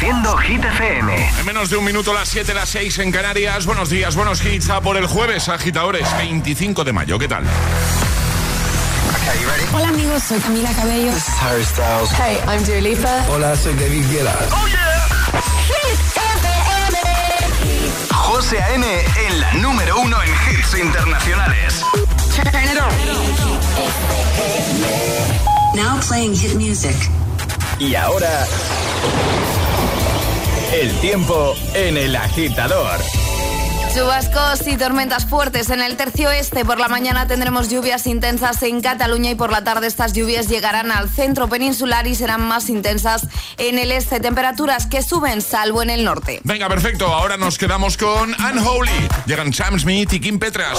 Hit FM. En menos de un minuto, las 7, las 6 en Canarias. Buenos días, buenos hits. A por el jueves, agitadores, 25 de mayo. ¿Qué tal? Hola amigos, soy Camila Cabello. This is Harry Styles. Hey, I'm Dua Lipa. Hola, soy David Guetta. ¡Oh, yeah! José A.M. en la número uno en hits internacionales. Turn it on. Now playing hit music. Y ahora... El tiempo en el agitador. Chubascos y tormentas fuertes en el tercio este. Por la mañana tendremos lluvias intensas en Cataluña y por la tarde estas lluvias llegarán al centro peninsular y serán más intensas en el este. Temperaturas que suben salvo en el norte. Venga, perfecto. Ahora nos quedamos con Unholy. Llegan Sam Smith y Kim Petras.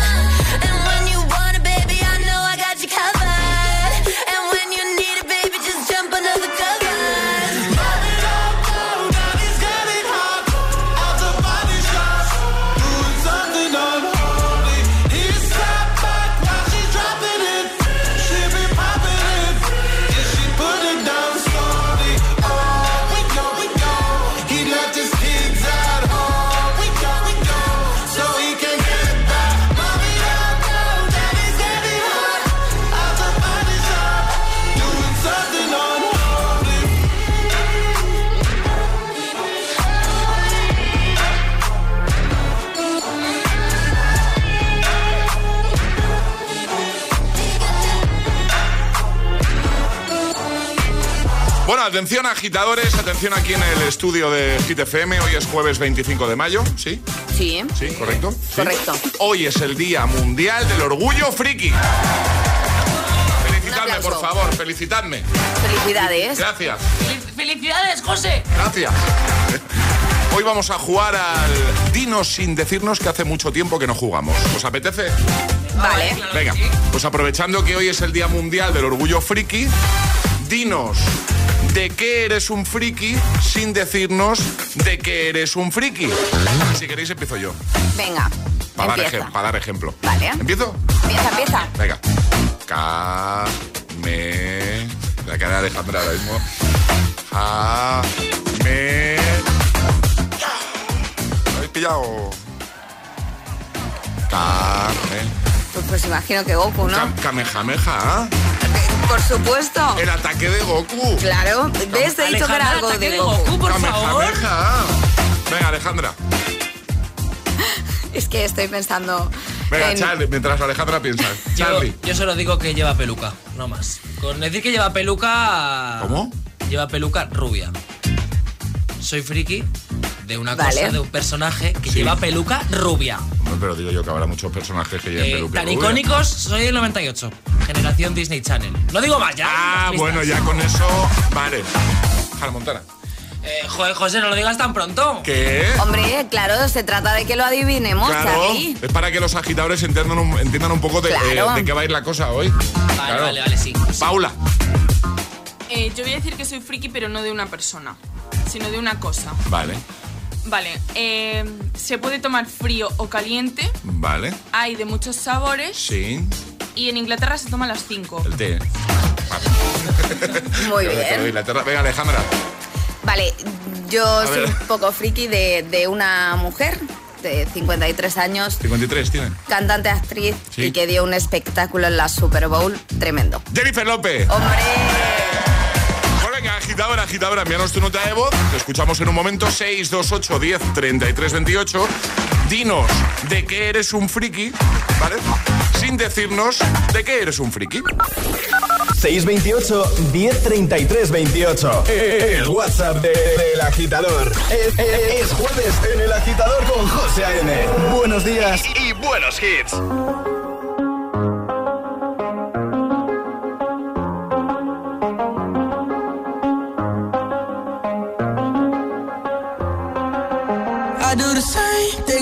Atención agitadores, atención aquí en el estudio de Hit FM. Hoy es jueves 25 de mayo, ¿sí? Sí. ¿Sí? ¿Correcto? Sí. Correcto. Hoy es el Día Mundial del Orgullo Friki. Felicitadme, por favor, felicitadme. Felicidades. Gracias, ¡Felicidades, José! gracias. Hoy vamos a jugar al Dinos sin decirnos que hace mucho tiempo que no jugamos. ¿Os apetece? Vale. Venga, pues aprovechando que hoy es el Día Mundial del Orgullo Friki, dinos de qué eres un friki sin decirnos de qué eres un friki. Si queréis empiezo yo, Venga. para, dar, para ejemplo. Vale. ¿Empiezo? Empieza, empieza. Venga. Ca... Me... La cara de Alejandra ahora mismo. Ja... Me... ¿Lo habéis pillado? Ca... Me... Pues, pues imagino que Goku, ¿no? Ka- Kamehameha, ¿ah? Por supuesto. El ataque de Goku. Claro. ¿Ves? He dicho que era Alejandra, algo de de Goku. Goku, por favor. Venga, Alejandra. Es que estoy pensando. Venga, en- Charlie, mientras Alejandra piensa. Yo, Charlie. yo solo digo que lleva peluca, no más. Con decir que lleva peluca. ¿Cómo? Lleva peluca rubia. Soy friki de una Vale. cosa, de un personaje que Sí. lleva peluca rubia. Hombre, pero digo yo que habrá muchos personajes que lleven Eh, peluca tan rubia. icónicos, soy del 98. Generación Disney Channel. No digo más, ya. Ah, bueno, ya con eso. Vale. Hannah Montana. Eh, joder, José, no lo digas tan pronto. ¿Qué? Hombre, claro, se trata de que lo adivinemos, Claro, Charlie. es para que los agitadores entiendan un, entiendan un poco de, Claro. eh, de qué va a ir la cosa hoy. Vale, Claro. vale, vale, sí. Paula, Eh, yo voy a decir que soy friki, pero no de una persona, sino de una cosa. vale, Vale, eh, se puede tomar frío o caliente, vale, hay de muchos sabores sí, y en Inglaterra se toma a las 5. el té. Vale. Muy bien. Inglaterra. Venga, Alejandra. Vale, yo soy ver. un poco friki de, de una mujer de 53 años, 53 tienen. cantante, actriz Sí. y que dio un espectáculo en la Super Bowl tremendo. Jennifer López. ¡Hombre! Agitadora, agitadora, envíanos tu nota de voz. Te escuchamos en un momento. 628 10 33 28. Dinos de qué eres un friki, ¿vale? Sin decirnos de qué eres un friki. 628 1033 28. El WhatsApp de- del agitador. Es, es- es jueves en el agitador con José A.M. Buenos días y buenos hits.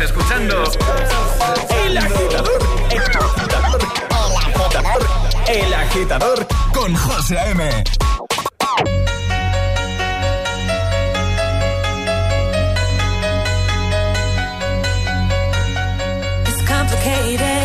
Estás escuchando El agitador. El agitador. El agitador. Con José A.M. It's complicated.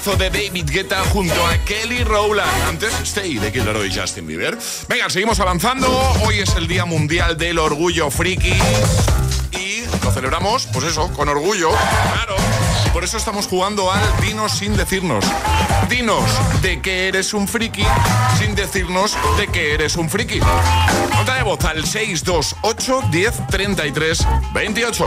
De David Guetta junto a Kelly Rowland. Antes, Stay de Kid y Justin Bieber. Venga, seguimos avanzando. Hoy es el Día Mundial del Orgullo Friki. Y lo celebramos, pues eso, con orgullo. Por eso estamos jugando al Dinos sin decirnos. Dinos de que eres un friki sin decirnos de que eres un friki. Nota de voz al 628 10 33 28.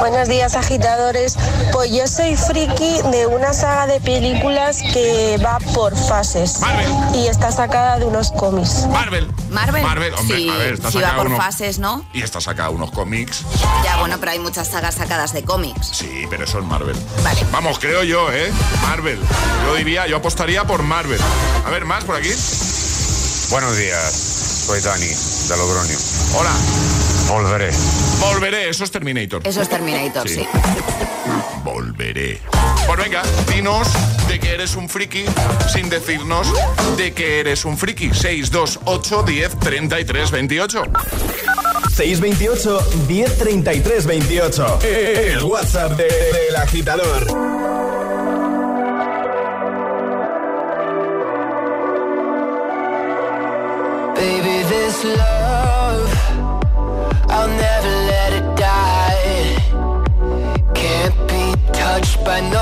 Buenos días, agitadores. Pues yo soy friki de una saga de películas que va por fases. Marvel. Y está sacada de unos cómics. Marvel. Marvel. Marvel, hombre, sí, a ver, está sí va sacado por uno- fases, ¿no? Y está sacado unos cómics. Ya, bueno, pero hay muchas sagas sacadas de cómics. Sí, pero eso es Marvel. Vale. Vamos, creo yo, ¿eh? Marvel. Yo diría, yo apostaría por Marvel. A ver, más por aquí. Buenos días, soy Dani, de Logroño. Hola. Volveré. Volveré, eso es Terminator. Eso es Terminator, sí. Volveré. Pues venga, dinos de que eres un friki sin decirnos de que eres un friki. 628 10 33 28. 628 1033 28. El WhatsApp de- del agitador. Baby, this love, I'll never let it die. Can't be touched by no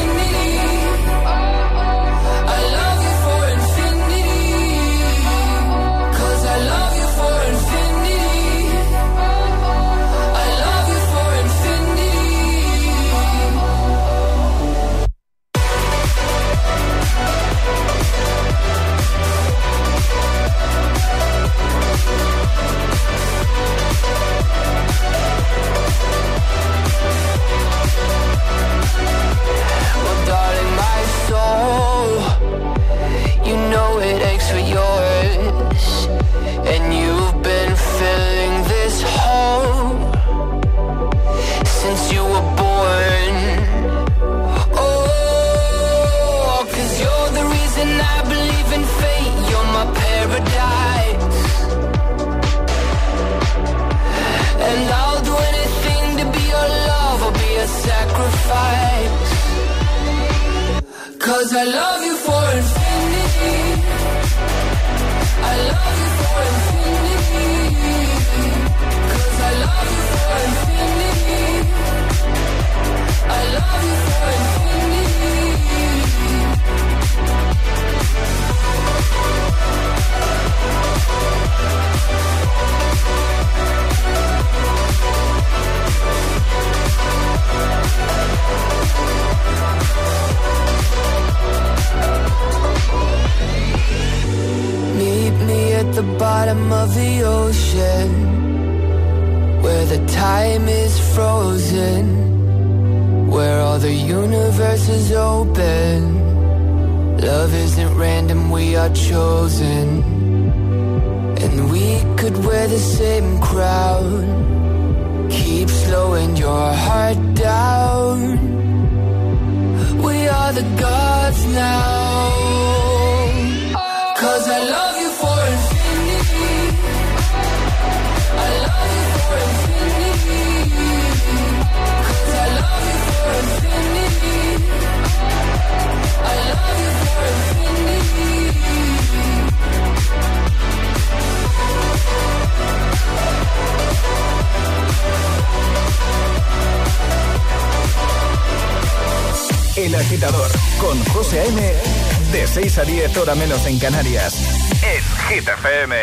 Canarias. En Hit FM.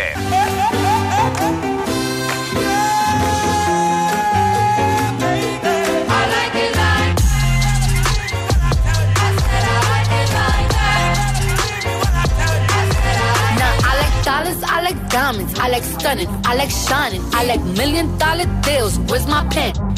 I like diamonds, I like stunning. I like shining. I like million dollar deals. Where's my pen?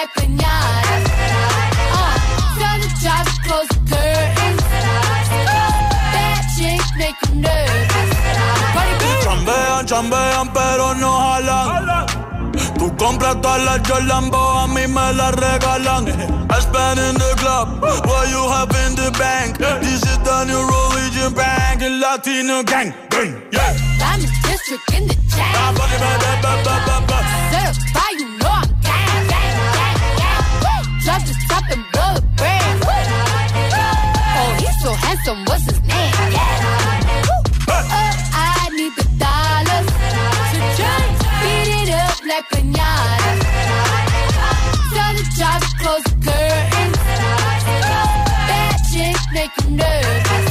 Like. Uh, tell the job to close the curtains. Bad chicks make you nervous. Chambean, chambean, pero no jalan. Tú compras todas las Jolambo, a mí me las regalan. I spend in the club, what you have in the bank. This is the new religion bank, and Latino gang, gang, yeah. Diamond district in the chain. Ah. Certified, Drop the top and blow the brand. Oh, he's so handsome, what's his name? Uh, I need the dollars to just beat it up like pinata. Tell the job close the curtains. Bad chicks make you nervous.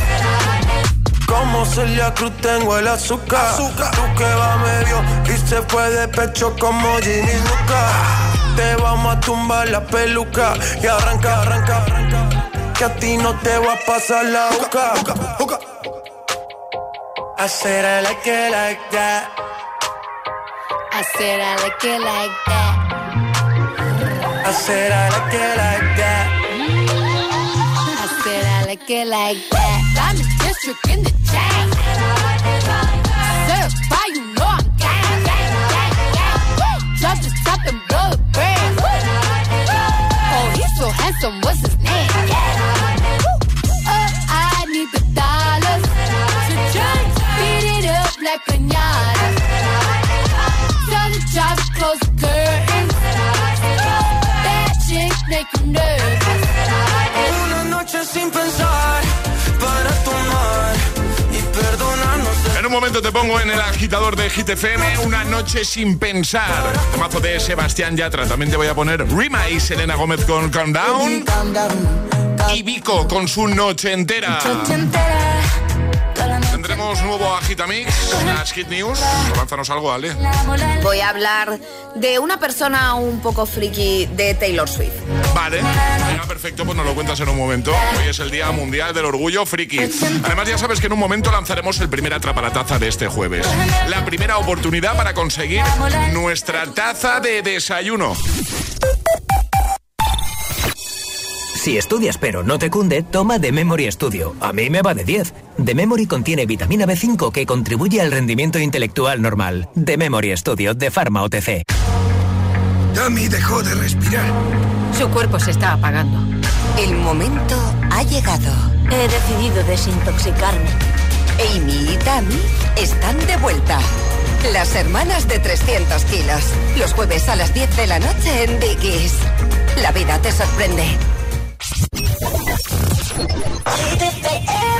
Como Celia Cruz tengo el azúcar. Tú que va medio y se fue de pecho como Ginny Luca. Te vamos a tumbar la peluca y arranca, arranca, arranca. Que a ti no te va a pasar la boca. I said I like it like that. I said I like it like that. I said I like it like that. I said I like it like that. Diamond district in the chain. Oh, he's so handsome, what's his name? Uh, I need the dollars to it up like. Tell the close the curtains. Make nervous. Una noche sin pensar un momento te pongo en el agitador de Hit FM una noche sin pensar. Tomazo de Sebastián Yatra. También te voy a poner Rima y Selena Gómez con Calm Down. Y Vico con su noche entera. Tendremos nuevo Agitamix, las Hit News. Avánzanos algo, Ale. Voy a hablar de una persona un poco friki de Taylor Swift. Vale, venga, perfecto, pues nos lo cuentas en un momento. Hoy es el Día Mundial del Orgullo Friki. Además, ya sabes que en un momento lanzaremos el primer atrapalataza de este jueves. La primera oportunidad para conseguir nuestra taza de desayuno. Si estudias pero no te cunde, toma The Memory Studio. A mí me va de 10. The Memory contiene vitamina B5 que contribuye al rendimiento intelectual normal. The Memory Studio de Pharma OTC. Tommy dejó de respirar. Su cuerpo se está apagando. El momento ha llegado. He decidido desintoxicarme. Amy y Tammy están de vuelta. Las hermanas de 300 kilos. Los jueves a las 10 de la noche en Dickies. La vida te sorprende. Keep it the air,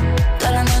toda la noche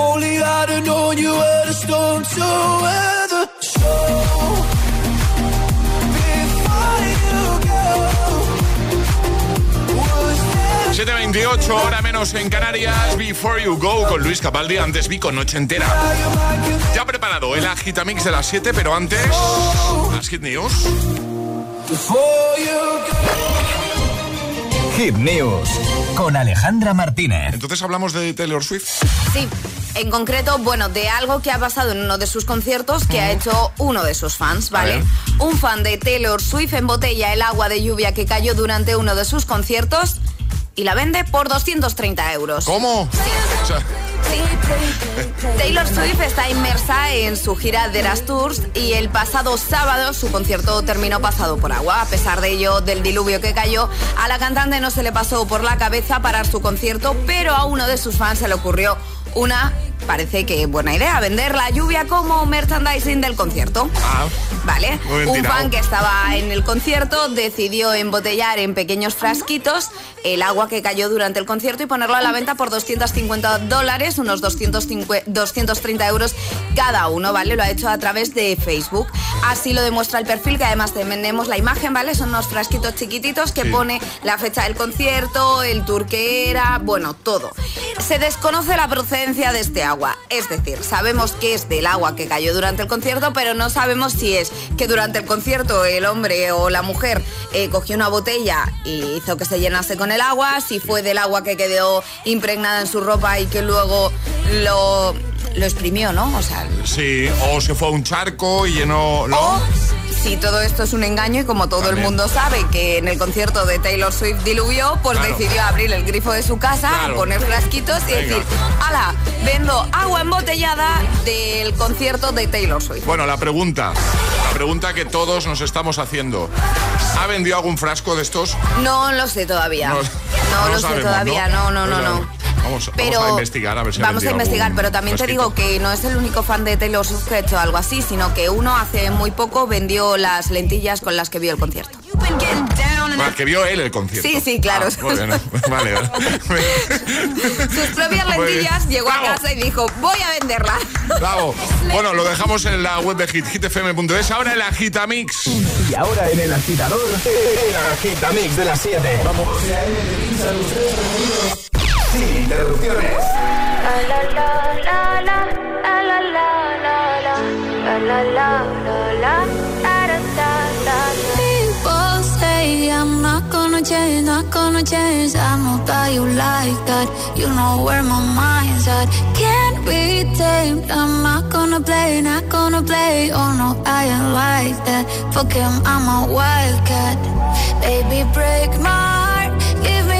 Only I'd have known you were the storm to weather. So, before you go, was there 728, hora menos en Canarias. Before you go con Luis Capaldi. Antes vi con Noche Entera. Ya preparado el agitamix de las 7, pero antes. Las hit news. before you Hit News con Alejandra Martínez. Entonces hablamos de Taylor Swift. Sí, en concreto, bueno, de algo que ha pasado en uno de sus conciertos que ha hecho uno de sus fans, ¿vale? Un fan de Taylor Swift embotella el agua de lluvia que cayó durante uno de sus conciertos y la vende por 230 euros. ¿Cómo? O sea, Taylor Swift está inmersa en su gira de Eras Tours y el pasado sábado su concierto terminó pasado por agua. A pesar de ello, del diluvio que cayó, a la cantante no se le pasó por la cabeza parar su concierto, pero a uno de sus fans se le ocurrió una, parece que buena idea, vender la lluvia como merchandising del concierto. ah, Vale, un fan que estaba en el concierto decidió embotellar en pequeños frasquitos el agua que cayó durante el concierto y ponerlo a la venta por 250 dólares, unos 250 230 euros cada uno, ¿vale? Lo ha hecho a través de Facebook. Así lo demuestra el perfil, que además tenemos la imagen, ¿vale? Son unos frasquitos chiquititos que Sí. pone la fecha del concierto, el tour que era, bueno, todo. Se desconoce la procedencia de este agua, es decir, sabemos que es del agua que cayó durante el concierto, pero no sabemos si es que durante el concierto el hombre o la mujer eh, cogió una botella y hizo que se llenase con el agua, si fue del agua que quedó impregnada en su ropa y que luego lo, lo exprimió, ¿no? O sea, sí, o se fue a un charco y llenó. ¿no? o si todo esto es un engaño y como todo También. el mundo sabe que en el concierto de Taylor Swift diluvió, pues Claro. decidió abrir el grifo de su casa, Claro. poner frasquitos y Venga. decir, ¡Hala! Vendo agua embotellada del concierto de Taylor Swift. Bueno, la pregunta. La pregunta que todos nos estamos haciendo. ¿Ha vendido algún frasco de estos? No lo sé todavía. No- No, no lo lo sé todavía, ¿no? no, no, No no. Vamos, Pero vamos a investigar a ver si Vamos a investigar, algún pero también te digo que no es el único fan de Taylor Swift que ha hecho algo así, sino que uno hace muy poco vendió las lentillas con las que vio el concierto. Ah, que vio él el concierto. Sí, sí, claro. Ah, muy bien, vale, vale. Sus propias lentillas llegó a casa y dijo, voy a venderla. Bravo. Bueno, lo dejamos en la web de Hit, hitfm.es. Ahora el Agitamix. Y ahora en el agitador, el agitamix de las 7. Vamos. Sin interrupciones. People say I'm not gonna change, not gonna change. I know that you like that. You know where my mind's at. Can't be tamed. I'm not gonna play, not gonna play. Oh no, I ain't like that. Fuck him, I'm a wildcat. Baby, break my heart. Give me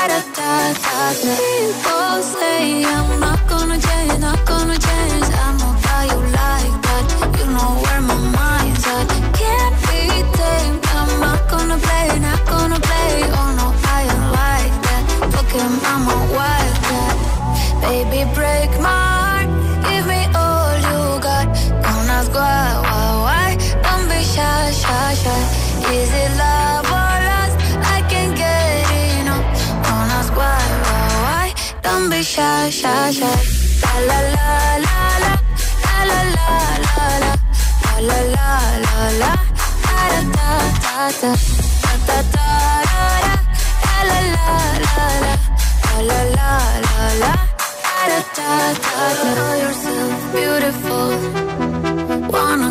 People say I'm not gonna change, not gonna change, I'm okay. Shy, shy, shy. La la la la la. La la la la la. La la la la la. Da da da da da. Da da da da. La la la la la. La la la la la. Da da da da. Know yourself beautiful. Wanna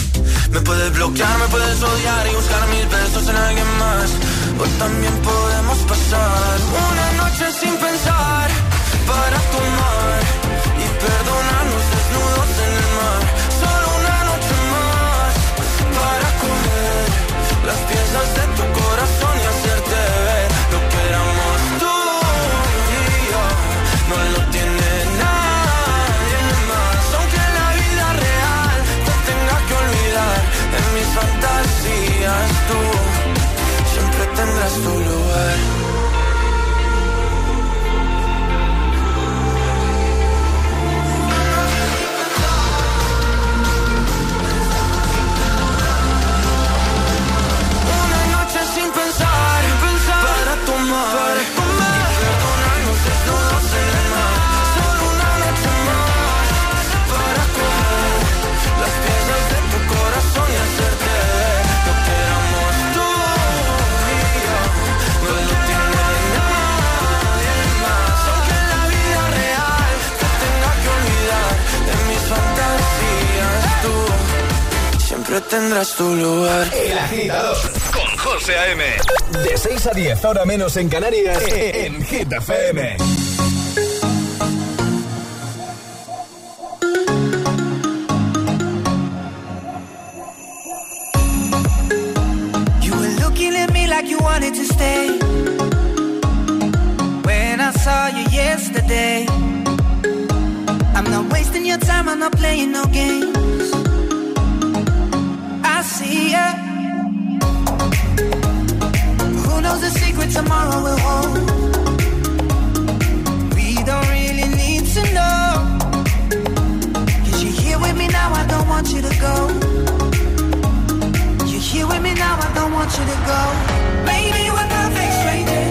Me puedes bloquear, me puedes odiar y buscar mil besos en alguien más. O también podemos pasar una noche sin pensar para tomar y perdonarnos desnudos en el mar. Solo una noche más para coger las piezas de last tu lugar. El agitador con José A.M. De 6 a 10, ahora menos en Canarias, en Hit FM. You were looking at me like you wanted to stay. When I saw you yesterday, I'm not wasting your time, I'm not playing no games. knows the secret tomorrow will hold. We don't really need to know. Cause you're here with me now, I don't want you to go. You're here with me now, I don't want you to go. Maybe we're perfect strangers.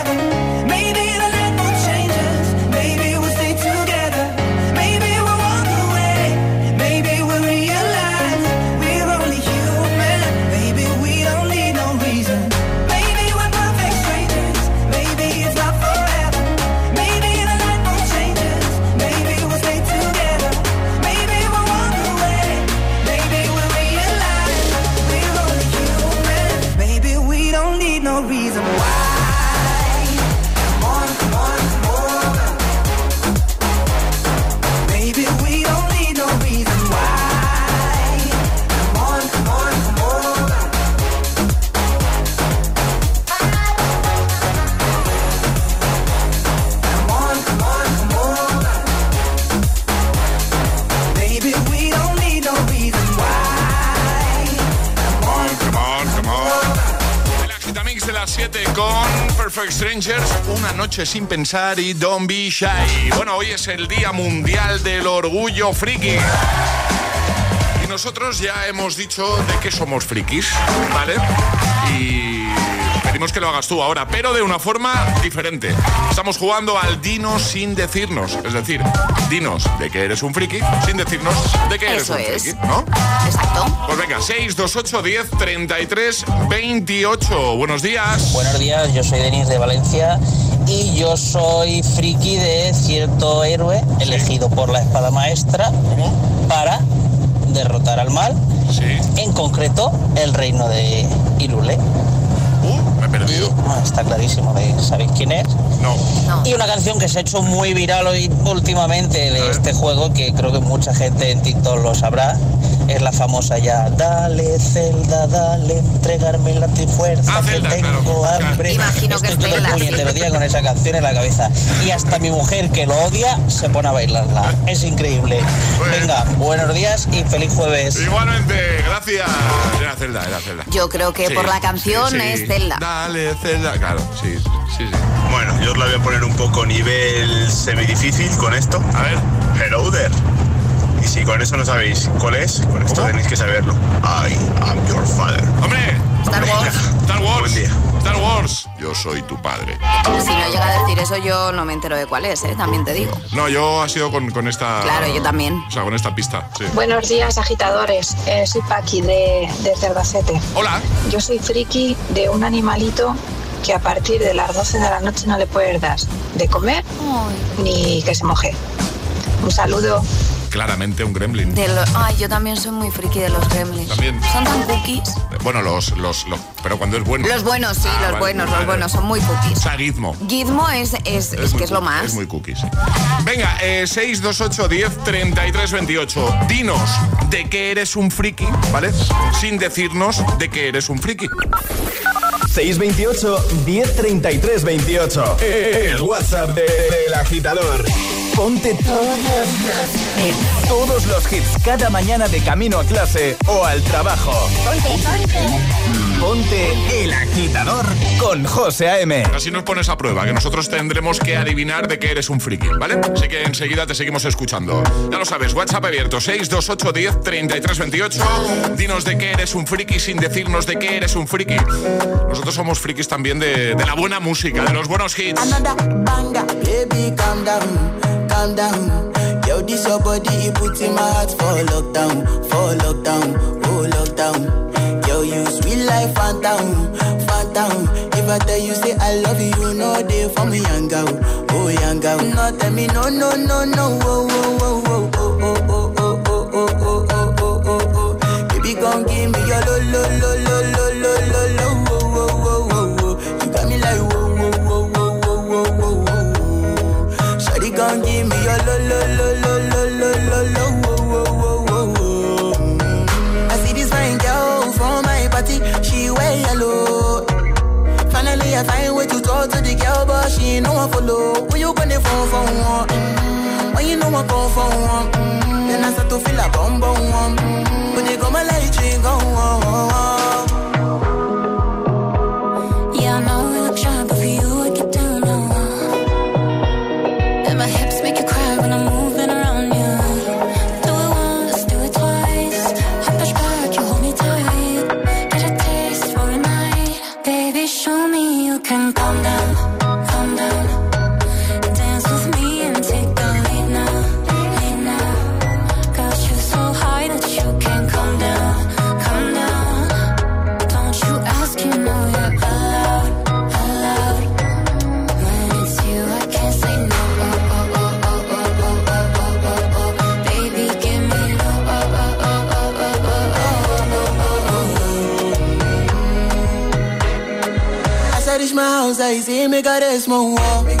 Perfect Strangers, una noche sin pensar y Don't Be Shy. Bueno, hoy es el Día Mundial del Orgullo Friki. Y nosotros ya hemos dicho de qué somos frikis, ¿vale? Y pedimos que lo hagas tú ahora, pero de una forma diferente. Estamos jugando al dinos sin decirnos. Es decir, dinos de que eres un friki sin decirnos de que eres Eso un es. friki, ¿no? Exacto. Pues venga, 628 10 33 28. Buenos días. Buenos días, yo soy Denis de Valencia y yo soy friki de cierto héroe elegido por la espada maestra para derrotar al mal. En concreto, el reino de Ilule. Está clarísimo, de- ¿sabéis quién es? No. Y una canción que se ha hecho muy viral hoy últimamente de este juego, que creo que mucha gente en TikTok lo sabrá, es la famosa ya, dale Zelda, dale, entregarme la trifuerza que tengo hambre. Imagino que Estoy es todo el día con esa canción en la cabeza. Y hasta mi mujer, que lo odia, se pone a bailarla. Es increíble. Venga, buenos días y feliz jueves. Igualmente, gracias. Era Zelda, era Zelda. Yo creo que Sí, por la canción sí, sí. es Zelda. Dale, Zelda. Claro, sí, sí, sí. Bueno, yo os la voy a poner un poco nivel semidifícil con esto. A ver. Hello there. Y si con eso no sabéis cuál es, con esto tenéis que saberlo. I am your father. ¡Hombre! Star Wars. Star Wars. Star Wars. Yo soy tu padre. Si no llega a decir eso, yo no me entero de cuál es, ¿eh? también te digo. No, yo ha sido con, con esta. Claro, yo también. O sea, con esta pista, sí. Buenos días, agitadores. Eh, soy Paqui de, de Cerdacete. Hola. Yo soy friki de un animalito que a partir de las 12 de la noche no le puedes dar de comer ni que se moje. Un saludo. Claramente un gremlin. De lo- Ay, yo también soy muy friki de los gremlins. También. Son tan cookies. Bueno, los, los, los. Pero cuando es bueno. Los buenos, sí, Ah, los vale, buenos, vale. los buenos, son muy cookies. O sea, Gizmo. Gizmo es, es, que es lo más. Es muy cookie, sí. Venga, eh, 628 10 33 28. Dinos de qué eres un friki, ¿vale? Sin decirnos de qué eres un friki. 628 1033 28. El WhatsApp de- del agitador. Ponte todos los, todos los hits cada mañana de camino a clase o al trabajo. Ponte el agitador con José A.M. Así nos pones a prueba, que nosotros tendremos que adivinar de qué eres un friki, ¿vale? Así que enseguida te seguimos escuchando. Ya lo sabes, WhatsApp abierto 628 10 33 28. Dinos de qué eres un friki sin decirnos de qué eres un friki. Nosotros somos frikis también de, de la buena música, de los buenos hits. Another banger, baby, calm down, calm down. Yo, this your body, it puts in my heart for lockdown, for lockdown, oh lockdown. Yo, you sweet life, phantom, phantom. If I tell you say I love you, you know they for me young girl, oh young girl. No tell me no, no, no, no, oh, oh, oh, oh, oh, oh, oh, oh, oh, oh, oh, oh, oh, oh. Baby, gon' give me your lo, lo, lo, lo, I see this fine girl from my party, she wear yellow. Finally, I find way to talk to the girl, but she ain't no one follow. When you gonna phone for one? Mm-hmm. When you know I call for one? Mm. Then I start to feel a bum bum. Mm-hmm. When they come, I let you go. Oh. can calm down, calm down. sounds like Zimmy got a small wall.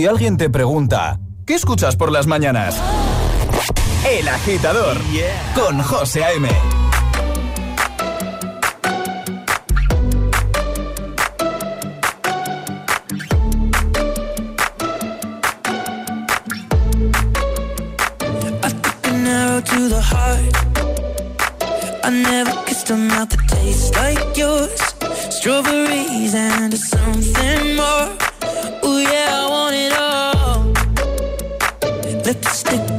Si alguien te pregunta, ¿qué escuchas por las mañanas? El agitador yeah. con José A.M. to the heart. I never kissed a mouth that tastes like yours. Strawberries and something more. Ooh, yeah, I want it all. Let the stick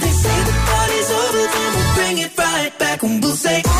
They say the party's over, then we'll bring it right back and we'll say.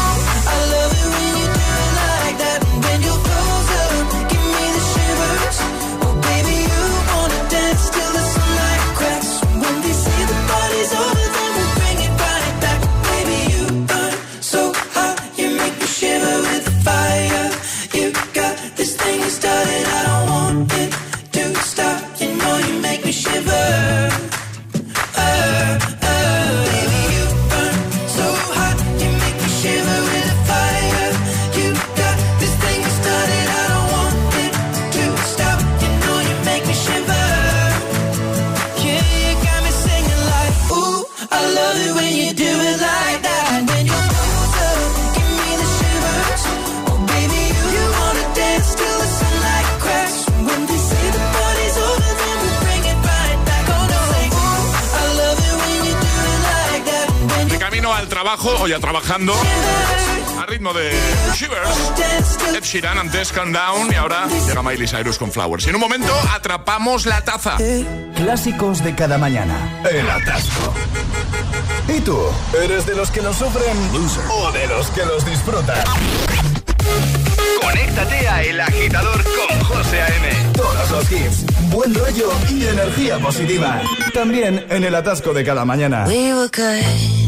Ya trabajando a ritmo de Shivers. Ed Sheeran antes Calm Down y ahora llega Miley Cyrus con Flowers. Y en un momento atrapamos la taza. Clásicos de cada mañana. El atasco. ¿Y tú? ¿Eres de los que lo sufren o de los que los disfrutan? Conéctate a El Agitador con José A.M. Todos los hits, buen rollo y energía positiva. También en el atasco de cada mañana. We were good,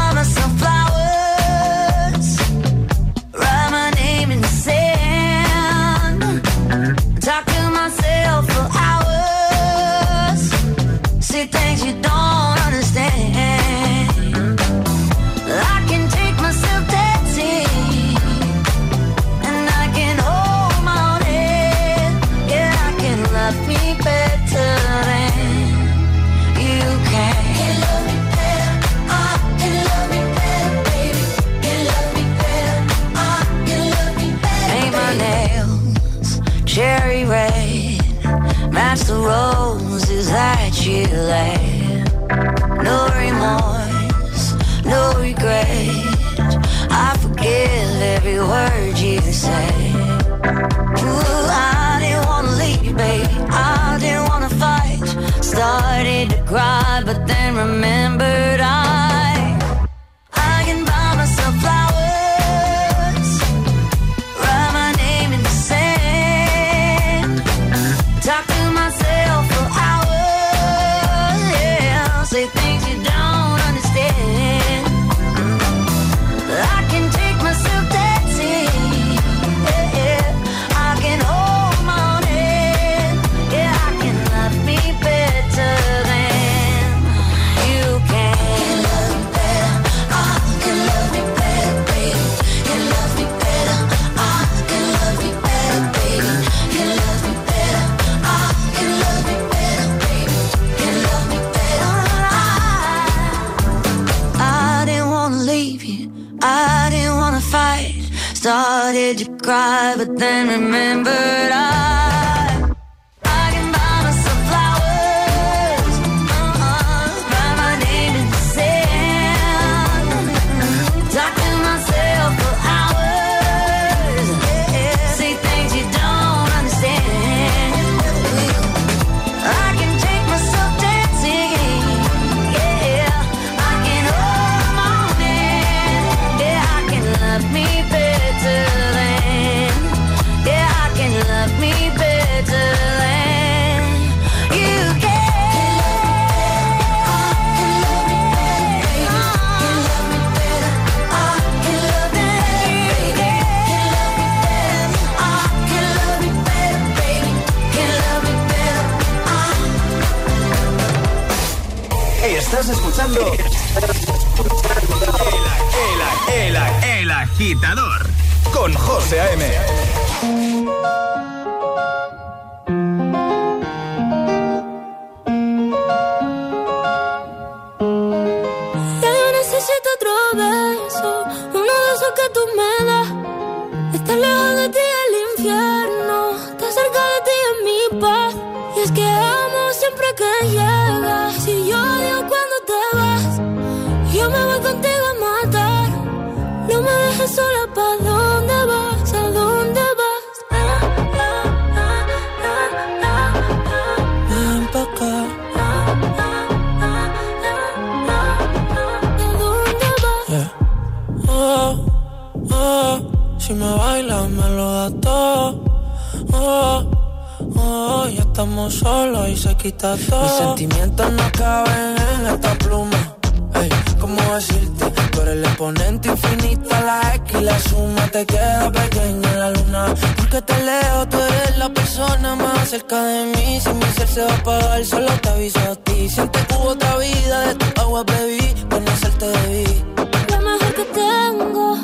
Mis sentimientos no caben en esta pluma. Ey, ¿cómo decirte? Tú el exponente infinito, la X y la suma te queda pequeña en la luna. Porque te leo, tú eres la persona más cerca de mí. Si mi ser se va a apagar, solo te aviso a ti. Siente hubo otra vida, de tu agua bebí, conocerte debí. Lo mejor que tengo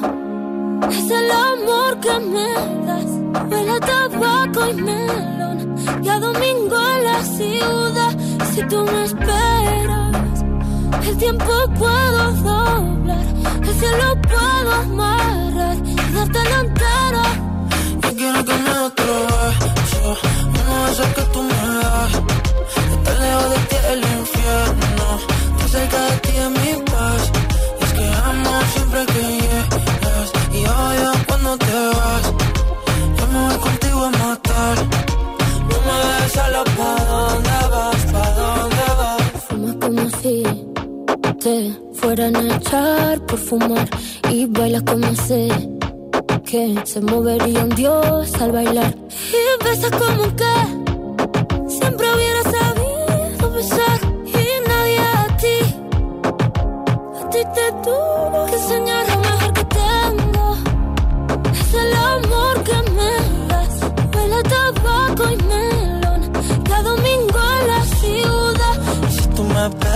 es el amor que me. Huele a tabaco y melón y a domingo en la ciudad. Si tú me esperas, el tiempo puedo doblar, el cielo puedo amarrar y darte la entera. Yo quiero que me otro beso, uno de esos que tú me das. Estar lejos de ti el infierno, estar cerca de ti es mi paz. Y es que amo siempre que llegas y odio cuando te no me dejes solo pa' dónde vas, pa' dónde vas. Fumas como si te fueran a echar por fumar y bailas como sé que se movería un dios al bailar. Y besas como que siempre hubiera sabido besar. Y nadie a ti a ti te tuvo que enseñar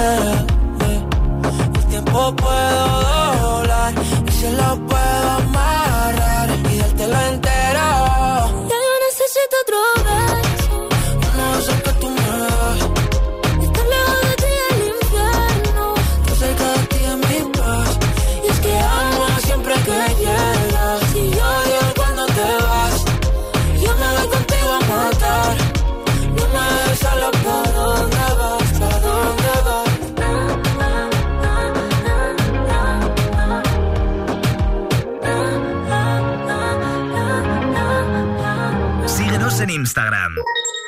me esperas, el tiempo puedo doblar y se lo puedo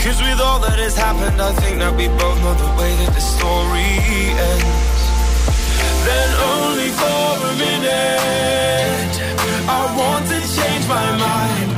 Cause with all that has happened, I think that we both know the way that the story ends. Then only for a minute I want to change my mind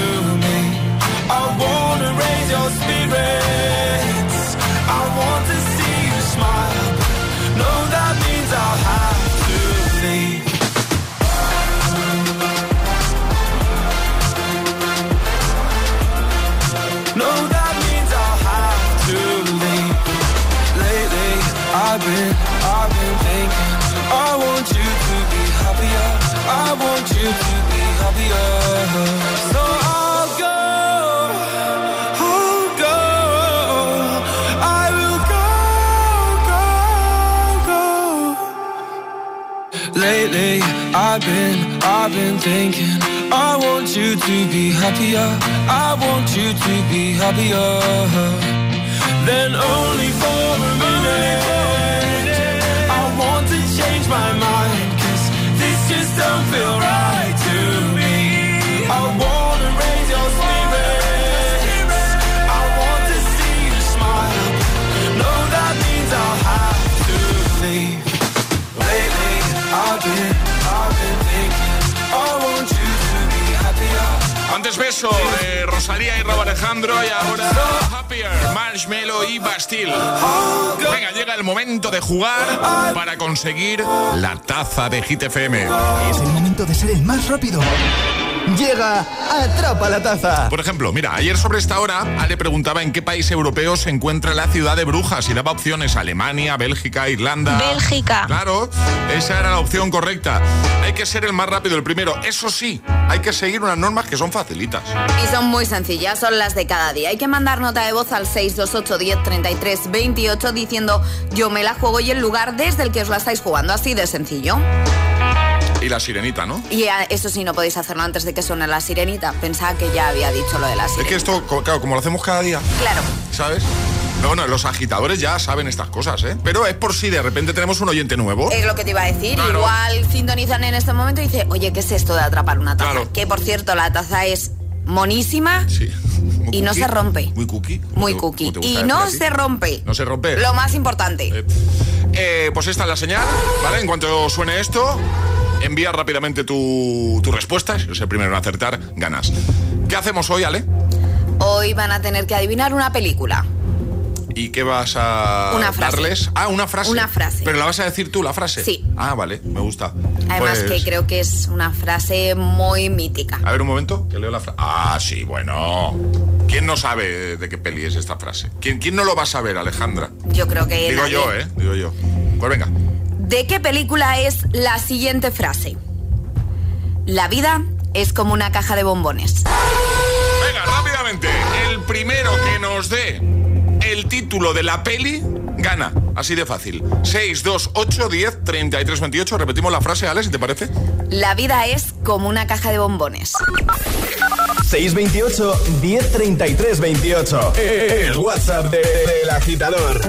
I want to see you smile. But no, that means I'll have to leave. No, I've been, I've been thinking I want you to be happier. I want you to be happier. Then only for a minute I want to change my mind Antes beso de Rosalía y Rob Alejandro y ahora Happier, Marshmello y Bastille. Venga, llega el momento de jugar para conseguir la taza de Hit FM. Es el momento de ser el más rápido, Llega Atrapa la Taza. Por ejemplo, mira, ayer sobre esta hora Ale preguntaba en qué país europeo se encuentra la ciudad de Brujas y daba opciones Alemania, Bélgica, Irlanda. Bélgica. Claro, esa era la opción correcta. Hay que ser el más rápido, el primero. Eso sí, hay que seguir unas normas que son facilitas. Y son muy sencillas, son las de cada día. Hay que mandar nota de voz al 628 10 33 28 diciendo yo me la juego y el lugar desde el que os la estáis jugando. Así de sencillo. Y la sirenita, ¿no? Y eso sí, no podéis hacerlo antes de que suene la sirenita. Pensaba que ya había dicho lo de la Es sirenita. que esto, claro, como lo hacemos cada día, Claro. ¿sabes? No, Bueno, los agitadores ya saben estas cosas, ¿eh? Pero es por si de repente tenemos un oyente nuevo. Es lo que te iba a decir. Claro. Igual sintonizan en este momento y dice, oye, ¿qué es esto de atrapar una taza? Claro. Que por cierto, la taza es monísima y no se rompe. Muy cookie. Muy cookie. Y no se rompe. No se rompe. Lo más importante. Eh, pues esta es la señal, ¿vale? En cuanto suene esto, envía rápidamente tu, tu respuesta. Si eres el primero en acertar, ganas. ¿Qué hacemos hoy, Ale? Hoy van a tener que adivinar una película. ¿Y qué vas a Una frase. darles? Ah, una frase. Una frase. ¿Pero la vas a decir tú, la frase? Sí. Ah, vale, me gusta. Además Pues, que creo que es una frase muy mítica. A ver, un momento, que leo la frase. Ah, sí, bueno. ¿Quién no sabe de qué peli es esta frase? ¿Quién, quién no lo va a saber, Alejandra? Yo creo que... Digo nadie. yo, ¿eh? Digo yo. Pues venga. ¿De qué película es la siguiente frase? La vida es como una caja de bombones. Venga, rápidamente. El primero que nos dé el título de la peli gana. Así de fácil. 6, 2, 8, 10, 33, 28. Repetimos la frase, Ale, si te parece. La vida es como una caja de bombones. 628 1033 28. El WhatsApp de- del agitador.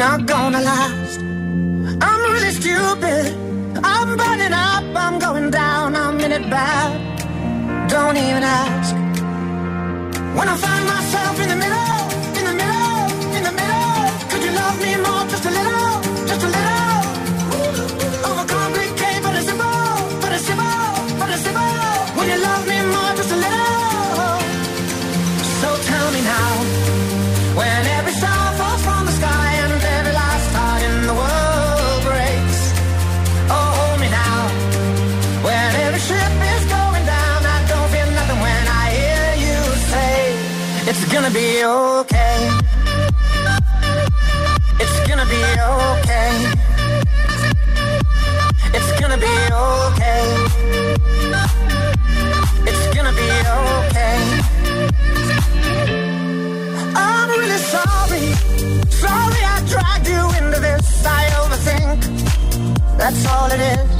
Not gonna last. I'm really stupid. I'm burning up. I'm going down. I'm in it bad. Don't even ask. When I find myself in the middle, in the middle, in the middle, could you love me more? All it is.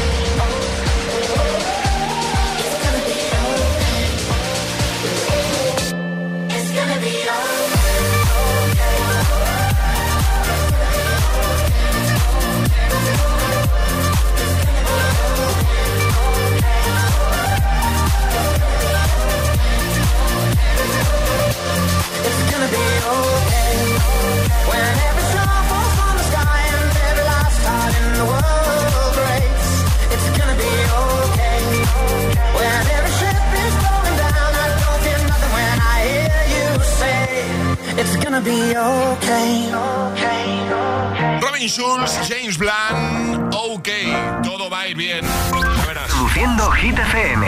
Be okay. Robin Schulz, James Blunt, ok, todo va a ir bien. A verás. Produciendo Hit FM.